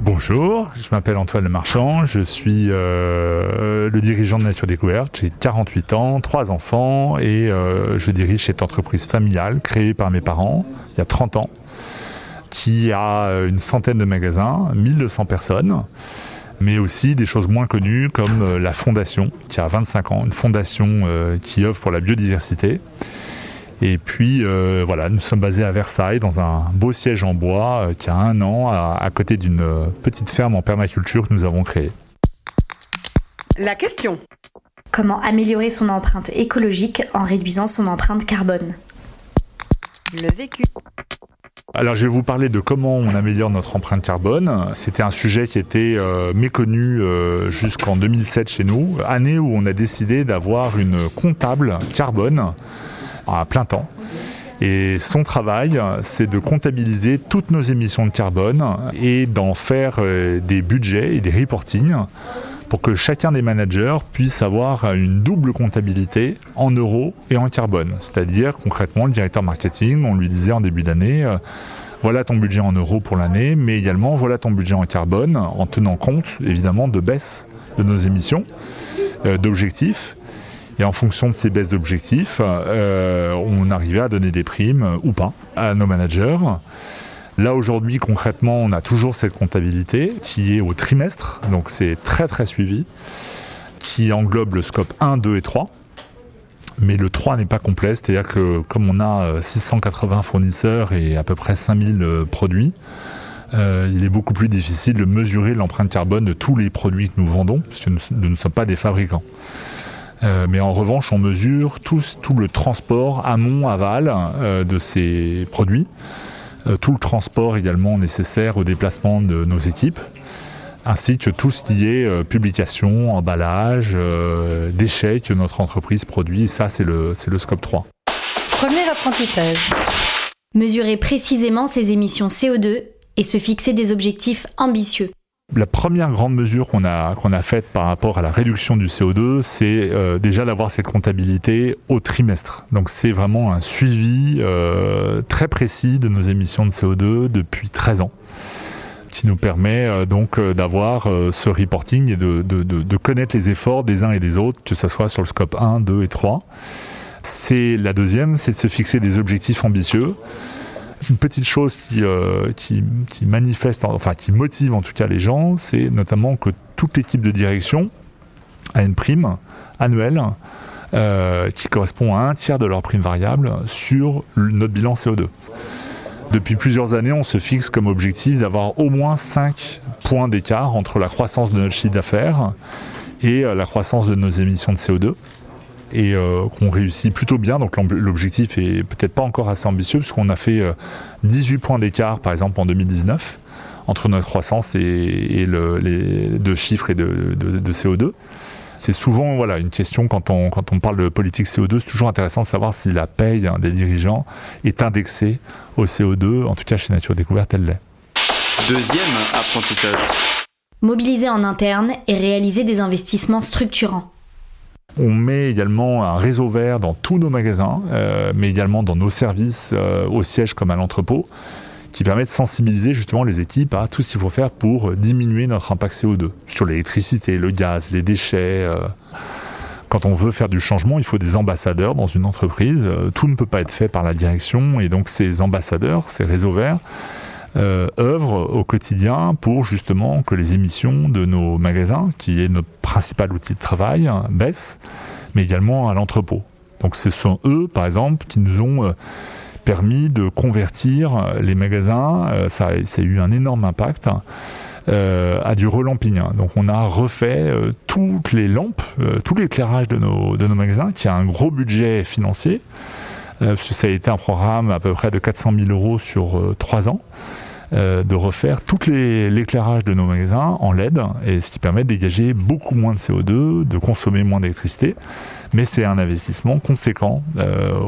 Bonjour, je m'appelle Antoine Le Marchand, je suis euh, le dirigeant de Nature Découverte, j'ai 48 ans, 3 enfants et euh, je dirige cette entreprise familiale créée par mes parents il y a 30 ans qui a une centaine de magasins, 1200 personnes mais aussi des choses moins connues comme euh, la Fondation, qui a 25 ans, une fondation qui œuvre pour la biodiversité. Et puis euh, voilà, nous sommes basés à Versailles dans un beau siège en bois qui a un an à, côté d'une petite ferme en permaculture que nous avons créée. La question. Comment améliorer son empreinte écologique en réduisant son empreinte carbone? Le vécu. Alors je vais vous parler de comment on améliore notre empreinte carbone. C'était un sujet qui était euh, méconnu euh, jusqu'en 2007 chez nous, année où on a décidé d'avoir une comptable carbone à plein temps. Et son travail, c'est de comptabiliser toutes nos émissions de carbone et d'en faire euh, des budgets et des reportings pour que chacun des managers puisse avoir une double comptabilité en euros et en carbone. C'est-à-dire concrètement, le directeur marketing, on lui disait en début d'année, euh, voilà ton budget en euros pour l'année, mais également voilà ton budget en carbone, en tenant compte évidemment de baisse de nos émissions, euh, d'objectifs. Et en fonction de ces baisses d'objectifs, euh, on arrivait à donner des primes ou pas à nos managers. Là aujourd'hui concrètement on a toujours cette comptabilité qui est au trimestre, donc c'est très très suivi, qui englobe le scope 1, 2 et 3. Mais le 3 n'est pas complet, c'est-à-dire que comme on a 680 euh, fournisseurs et à peu près 5000 euh, produits, il est beaucoup plus difficile de mesurer l'empreinte carbone de tous les produits que nous vendons, puisque nous, ne sommes pas des fabricants. Mais en revanche, on mesure tout, le transport amont-aval de ces produits. Euh, tout le transport également nécessaire au déplacement de nos équipes, ainsi que tout ce qui est euh, publication, emballage, euh, déchets que notre entreprise produit. Et ça, c'est le, le scope 3. Premier apprentissage. Mesurer précisément ses émissions CO2 et se fixer des objectifs ambitieux. La première grande mesure qu'on a, qu'on a faite par rapport à la réduction du CO2, c'est euh, déjà d'avoir cette comptabilité au trimestre. Donc c'est vraiment un suivi euh, très précis de nos émissions de CO2 depuis 13 ans qui nous permet euh, donc d'avoir ce reporting et de, de, connaître les efforts des uns et des autres, que ce soit sur le scope 1, 2 et 3. C'est la deuxième, c'est de se fixer des objectifs ambitieux une petite chose qui, euh, manifeste, enfin qui motive en tout cas les gens, c'est notamment que toute l'équipe de direction a une prime annuelle euh, qui correspond à un tiers de leur prime variable sur notre bilan CO2. Depuis plusieurs années, on se fixe comme objectif d'avoir au moins 5 points d'écart entre la croissance de notre chiffre d'affaires et euh, la croissance de nos émissions de CO2 et euh, qu'on réussit plutôt bien. Donc l'objectif est peut-être pas encore assez ambitieux puisqu'on a fait 18 euh, points d'écart par exemple en 2019 entre notre croissance et, les deux chiffres et de, CO2. C'est souvent voilà, une question quand on, quand on parle de politique CO2, c'est toujours intéressant de savoir si la paye des dirigeants est indexée au CO2. En tout cas, chez Nature Découverte, elle l'est. Deuxième apprentissage. Mobiliser en interne et réaliser des investissements structurants. On met également un réseau vert dans tous nos magasins, euh, mais également dans nos services euh, au siège comme à l'entrepôt, qui permet de sensibiliser justement les équipes à tout ce qu'il faut faire pour diminuer notre impact CO2 sur l'électricité, le gaz, les déchets. Euh. Quand on veut faire du changement, il faut des ambassadeurs dans une entreprise. Tout ne peut pas être fait par la direction et donc ces ambassadeurs, ces réseaux verts, euh, œuvre au quotidien pour justement que les émissions de nos magasins, qui est notre principal outil de travail, baissent, mais également à l'entrepôt. Donc ce sont eux, par exemple, qui nous ont euh, permis de convertir les magasins, euh, ça, a eu un énorme impact, à du relamping. Donc on a refait toutes les lampes, tout l'éclairage de nos, de nos magasins, qui a un gros budget financier ça a été un programme à peu près de 400 000 euros sur trois ans. De refaire tout l'éclairage de nos magasins en LED, et ce qui permet de dégager beaucoup moins de CO2, de consommer moins d'électricité, mais c'est un investissement conséquent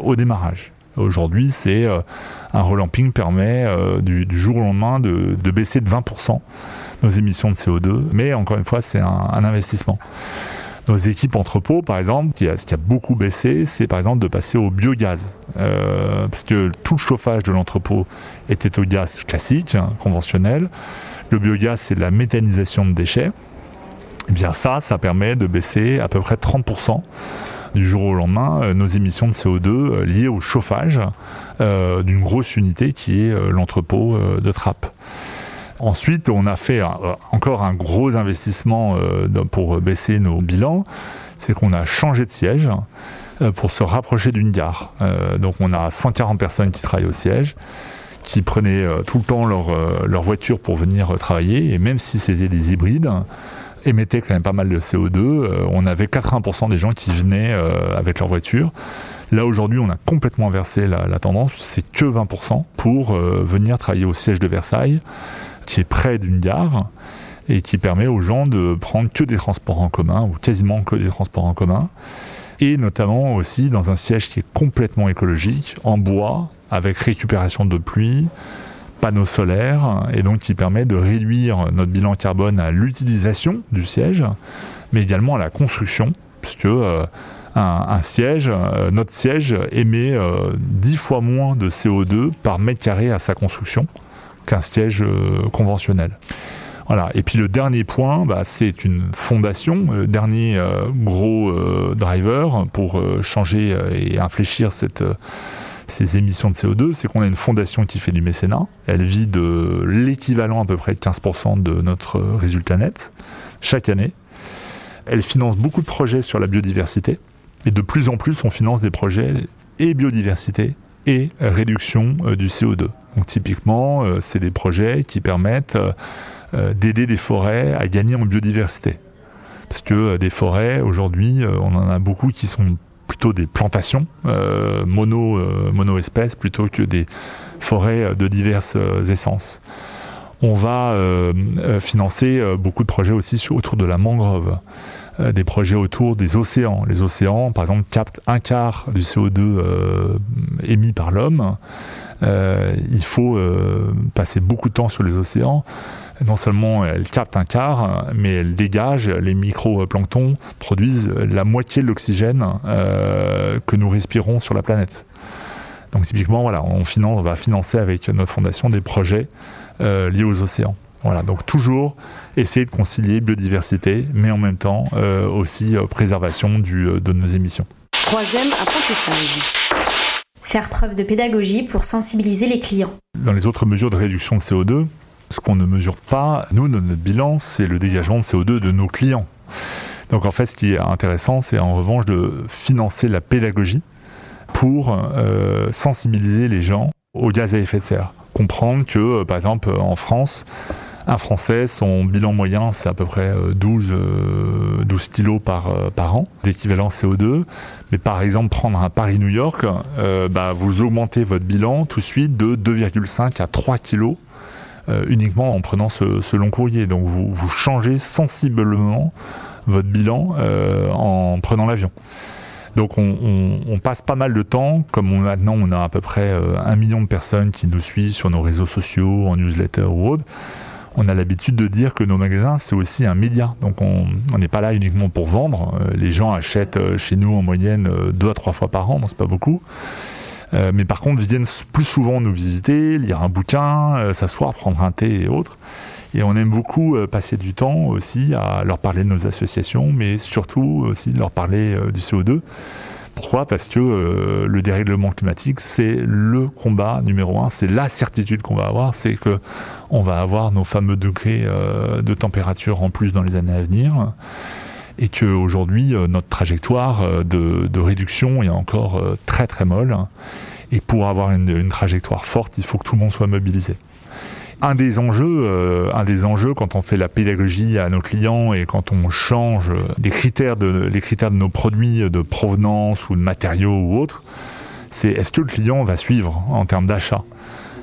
au démarrage. Aujourd'hui, c'est un relamping permet du, jour au lendemain de, de baisser de 20% nos émissions de CO2, mais encore une fois, c'est un, investissement. Nos équipes entrepôts, par exemple, ce qui a beaucoup baissé, c'est par exemple de passer au biogaz. Euh, parce que tout le chauffage de l'entrepôt était au gaz classique, hein, conventionnel. Le biogaz, c'est la méthanisation de déchets. Et eh bien ça, ça permet de baisser à peu près 30% du jour au lendemain euh, nos émissions de CO2 euh, liées au chauffage d'une grosse unité qui est l'entrepôt de Trappes. Ensuite, on a fait encore un gros investissement euh, pour baisser nos bilans, c'est qu'on a changé de siège euh, pour se rapprocher d'une gare. Euh, donc on a 140 personnes qui travaillent au siège, qui prenaient tout le temps leur, voiture pour venir travailler, et même si c'était des hybrides, émettaient quand même pas mal de CO2. on avait 80% des gens qui venaient avec leur voiture. Là aujourd'hui, on a complètement inversé la tendance, c'est que 20% pour venir travailler au siège de Versailles qui est près d'une gare et qui permet aux gens de prendre que des transports en commun ou quasiment que des transports en commun. Et notamment aussi dans un siège qui est complètement écologique, en bois, avec récupération de pluie, panneaux solaires, et donc qui permet de réduire notre bilan carbone à l'utilisation du siège, mais également à la construction, puisque euh, un, siège, euh, notre siège émet euh, dix 10 fois moins de CO2 par mètre carré à sa construction qu'un siège euh, conventionnel. Voilà. Et puis le dernier point, bah, c'est une fondation, le dernier euh, gros euh, driver pour changer et infléchir ces émissions de CO2, c'est qu'on a une fondation qui fait du mécénat. Elle vit de l'équivalent à peu près de 15% de notre résultat net chaque année. Elle finance beaucoup de projets sur la biodiversité. Et de plus en plus, on finance des projets et biodiversité et réduction du CO2. Donc typiquement, euh, c'est des projets qui permettent euh, euh, d'aider des forêts à gagner en biodiversité. Parce que des forêts, aujourd'hui, on en a beaucoup qui sont plutôt des plantations mono, mono-espèces plutôt que des forêts de diverses essences. On va financer beaucoup de projets aussi autour de la mangrove, des projets autour des océans. Les océans, par exemple, captent un quart du CO2 émis par l'homme. Euh, il faut euh, passer beaucoup de temps sur les océans. Non seulement elles captent un quart, mais elles dégagent, les micro-planctons produisent la moitié de l'oxygène euh, que nous respirons sur la planète. Donc typiquement, on va financer avec notre fondation des projets liés aux océans. Voilà, donc toujours essayer de concilier biodiversité, mais en même temps aussi préservation du, de nos émissions. Troisième apprentissage faire preuve de pédagogie pour sensibiliser les clients. Dans les autres mesures de réduction de CO2, ce qu'on ne mesure pas, nous, dans notre bilan, c'est le dégagement de CO2 de nos clients. Donc en fait, ce qui est intéressant, c'est en revanche de financer la pédagogie pour euh, sensibiliser les gens au gaz à effet de serre. Comprendre que, euh, par exemple, en France, un Français, son bilan moyen, c'est à peu près 12, euh, 12 euh, kilos par, euh, par an d'équivalent CO2. Mais par exemple, prendre un Paris-New York, bah, vous augmentez votre bilan tout de suite de 2,5 à 3 kilos uniquement en prenant ce, long courrier. Donc vous, vous, changez sensiblement votre bilan en prenant l'avion. Donc on, passe pas mal de temps, comme maintenant on a à peu près un million de personnes qui nous suivent sur nos réseaux sociaux, en newsletter ou autre on a l'habitude de dire que nos magasins, c'est aussi un média. Donc on n'est pas là uniquement pour vendre. Euh, les gens achètent euh, chez nous en moyenne euh, deux à trois fois par an, c'est pas beaucoup. mais par contre, viennent plus souvent nous visiter, lire un bouquin, s'asseoir, prendre un thé et autres. Et on aime beaucoup passer du temps aussi à leur parler de nos associations, mais surtout aussi de leur parler du CO2. Pourquoi? Parce que euh, le dérèglement climatique, c'est le combat numéro un, c'est la certitude qu'on va avoir, c'est que on va avoir nos fameux degrés euh, de température en plus dans les années à venir, et qu'aujourd'hui, euh, notre trajectoire de, réduction est encore très très molle. Et pour avoir une trajectoire forte, il faut que tout le monde soit mobilisé un des enjeux, euh, un des enjeux quand on fait la pédagogie à nos clients et quand on change les critères de, les critères de nos produits de provenance ou de matériaux ou autres, c'est est-ce que le client va suivre en termes d'achat?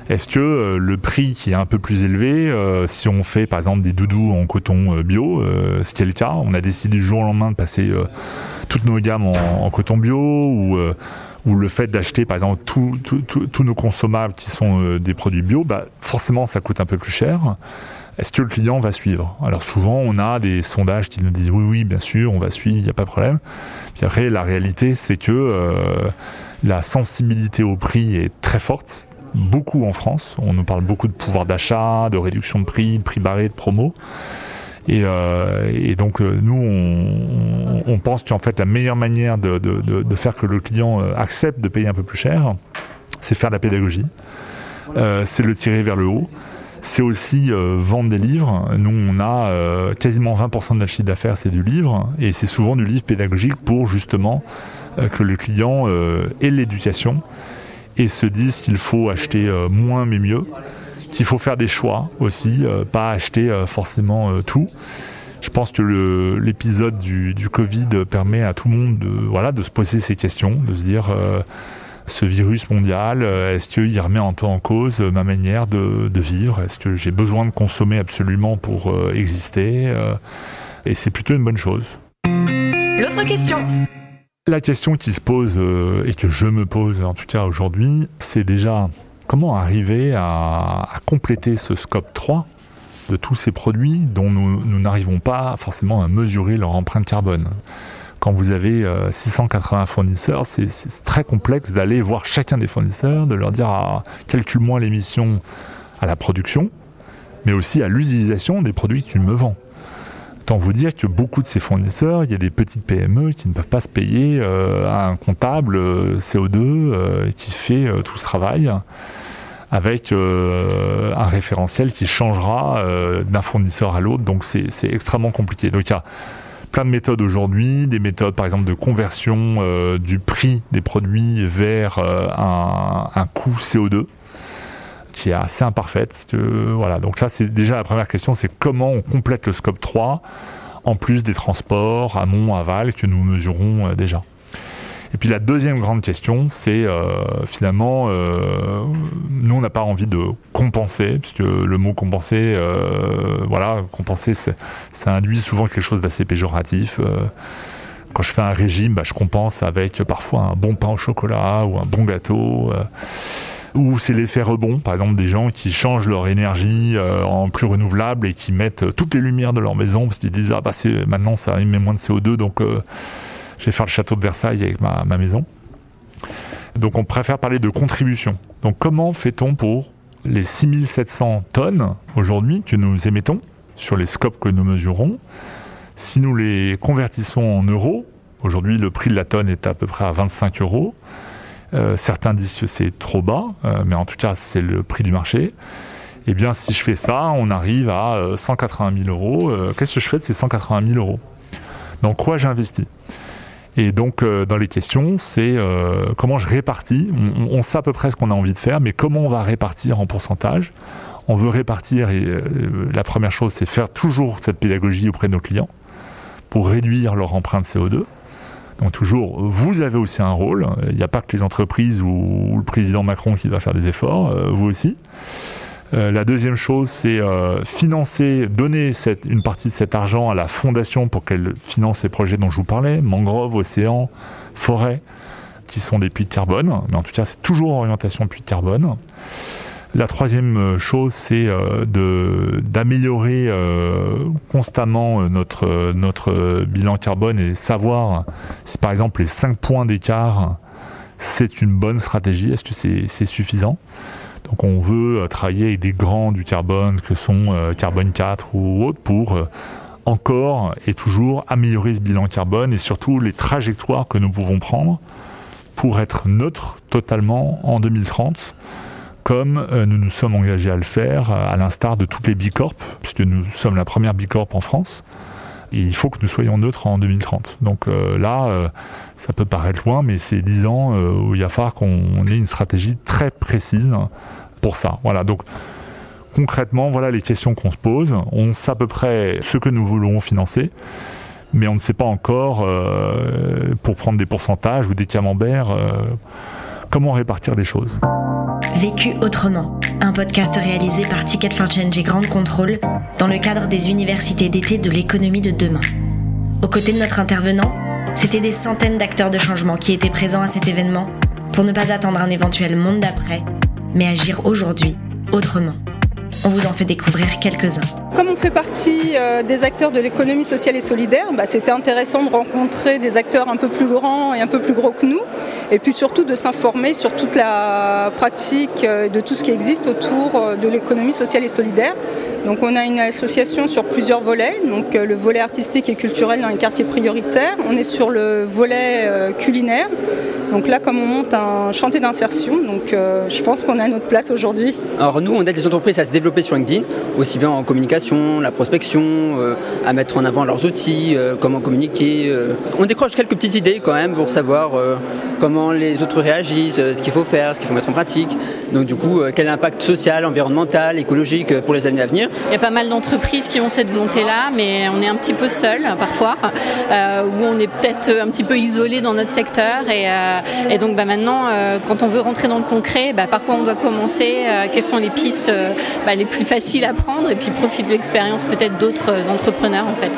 Est-ce que euh, le prix qui est un peu plus élevé, euh, si on fait par exemple des doudous en coton euh, bio, ce qui est le cas, on a décidé du jour au lendemain de passer toutes nos gammes en, coton bio ou, ou le fait d'acheter par exemple tous nos consommables qui sont des produits bio, bah, forcément ça coûte un peu plus cher. Est-ce que le client va suivre? Alors souvent on a des sondages qui nous disent oui oui bien sûr on va suivre, il n'y a pas de problème. Puis après la réalité c'est que la sensibilité au prix est très forte beaucoup en France. On nous parle beaucoup de pouvoir d'achat, de réduction de prix, de prix barré, de promo. Et, euh, donc euh, nous, on, pense qu'en fait la meilleure manière de, faire que le client euh, accepte de payer un peu plus cher, c'est faire de la pédagogie, c'est le tirer vers le haut. C'est aussi vendre des livres. Nous, on a quasiment 20% de notre chiffre d'affaires, c'est du livre, et c'est souvent du livre pédagogique pour justement que le client ait l'éducation et se disent qu'il faut acheter moins mais mieux, qu'il faut faire des choix aussi, euh, pas acheter euh, forcément tout. Je pense que l'épisode du, Covid permet à tout le monde de, voilà, de se poser ces questions, de se dire ce virus mondial, est-ce qu'il remet un peu en cause ma manière de, vivre? Est-ce que j'ai besoin de consommer absolument pour exister Et c'est plutôt une bonne chose. L'autre question la question qui se pose, euh, et que je me pose en tout cas aujourd'hui, c'est déjà comment arriver à, compléter ce scope 3 de tous ces produits dont nous n'arrivons pas forcément à mesurer leur empreinte carbone? Quand vous avez 680 euh, fournisseurs, c'est très complexe d'aller voir chacun des fournisseurs, de leur dire ah, calcule-moi l'émission à la production, mais aussi à l'utilisation des produits que tu me vends. Tant vous dire que beaucoup de ces fournisseurs, il y a des petites PME qui ne peuvent pas se payer euh, un comptable euh, CO2 euh, qui fait tout ce travail avec un référentiel qui changera d'un fournisseur à l'autre. Donc c'est extrêmement compliqué. Donc il y a plein de méthodes aujourd'hui, des méthodes par exemple de conversion du prix des produits vers un coût CO2 qui est assez imparfaite. voilà, donc ça c'est déjà la première question, c'est comment on complète le scope 3 en plus des transports amont, aval que nous mesurons euh, déjà. Et puis la deuxième grande question, c'est euh, finalement, euh, nous on n'a pas envie de compenser, puisque le mot compenser, voilà, compenser, ça induit souvent quelque chose d'assez péjoratif. quand je fais un régime, bah, je compense avec parfois un bon pain au chocolat ou un bon gâteau ou c'est l'effet rebond, par exemple des gens qui changent leur énergie euh, en plus renouvelable et qui mettent euh, toutes les lumières de leur maison parce qu'ils disent ah bah c'est maintenant ça émet moins de CO2 donc euh, je vais faire le château de Versailles avec ma, ma maison. Donc on préfère parler de contribution. Donc comment fait-on pour les 6700 tonnes aujourd'hui que nous émettons sur les scopes que nous mesurons? Si nous les convertissons en euros, aujourd'hui le prix de la tonne est à peu près à 25 euros, euh, certains disent que c'est trop bas, euh, mais en tout cas c'est le prix du marché. Eh bien, si je fais ça, on arrive à 180 euh, 000 euros. Qu'est-ce que je fais de ces 180 000 euros? Dans quoi j'investis? Et donc, dans les questions, c'est comment je répartis? On, sait à peu près ce qu'on a envie de faire, mais comment on va répartir en pourcentage? On veut répartir, et la première chose, c'est faire toujours cette pédagogie auprès de nos clients pour réduire leur empreinte CO2. Donc toujours, vous avez aussi un rôle. Il n'y a pas que les entreprises ou, le président Macron qui doit faire des efforts, euh, vous aussi. Euh, la deuxième chose, c'est euh, financer, donner une partie de cet argent à la fondation pour qu'elle finance ces projets dont je vous parlais, mangroves, océans, forêts, qui sont des puits de carbone. Mais en tout cas, c'est toujours orientation puits de carbone. La troisième euh, chose, c'est euh, d'améliorer euh, constamment notre, notre bilan carbone et savoir si par exemple les 5 points d'écart, c'est une bonne stratégie, est-ce que c'est suffisant? Donc on veut travailler avec des grands du carbone que sont Carbone 4 ou autres pour encore et toujours améliorer ce bilan carbone et surtout les trajectoires que nous pouvons prendre pour être neutre totalement en 2030 comme euh, nous nous sommes engagés à le faire, euh, à l'instar de toutes les Bicorp, puisque nous sommes la première Bicorp en France. Et il faut que nous soyons neutres en 2030. Donc euh, là, ça peut paraître loin, mais c'est 10 ans où il va falloir qu'on ait une stratégie très précise pour ça. Voilà, donc concrètement, voilà les questions qu'on se pose. On sait à peu près ce que nous voulons financer, mais on ne sait pas encore, pour prendre des pourcentages ou des camemberts, comment répartir les choses. Vécu autrement, un podcast réalisé par Ticket for Change et Grande Contrôle dans le cadre des universités d'été de l'économie de demain. Aux côtés de notre intervenant, c'était des centaines d'acteurs de changement qui étaient présents à cet événement pour ne pas attendre un éventuel monde d'après, mais agir aujourd'hui autrement. On vous en fait découvrir quelques-uns. Comme on fait partie euh, des acteurs de l'économie sociale et solidaire, bah, c'était intéressant de rencontrer des acteurs un peu plus grands et un peu plus gros que nous, et puis surtout de s'informer sur toute la pratique euh, de tout ce qui existe autour euh, de l'économie sociale et solidaire. Donc on a une association sur plusieurs volets, donc le volet artistique et culturel dans les quartiers prioritaires, on est sur le volet culinaire. Donc là, comme on monte un chantier d'insertion, donc je pense qu'on a notre place aujourd'hui. Alors nous, on aide les entreprises à se développer sur LinkedIn, aussi bien en communication, la prospection, euh, à mettre en avant leurs outils, euh, comment communiquer. Euh. On décroche quelques petites idées quand même pour savoir comment les autres réagissent, ce qu'il faut faire, ce qu'il faut mettre en pratique. Donc du coup, quel impact social, environnemental, écologique pour les années à venir? Il y a pas mal d'entreprises qui ont cette volonté-là, mais on est un petit peu seul parfois, où on est peut-être un petit peu isolé dans notre secteur. Et, donc bah, maintenant, quand on veut rentrer dans le concret, bah, par quoi on doit commencer, quelles sont les pistes bah, les plus faciles à prendre et puis profite de l'expérience peut-être d'autres entrepreneurs en fait.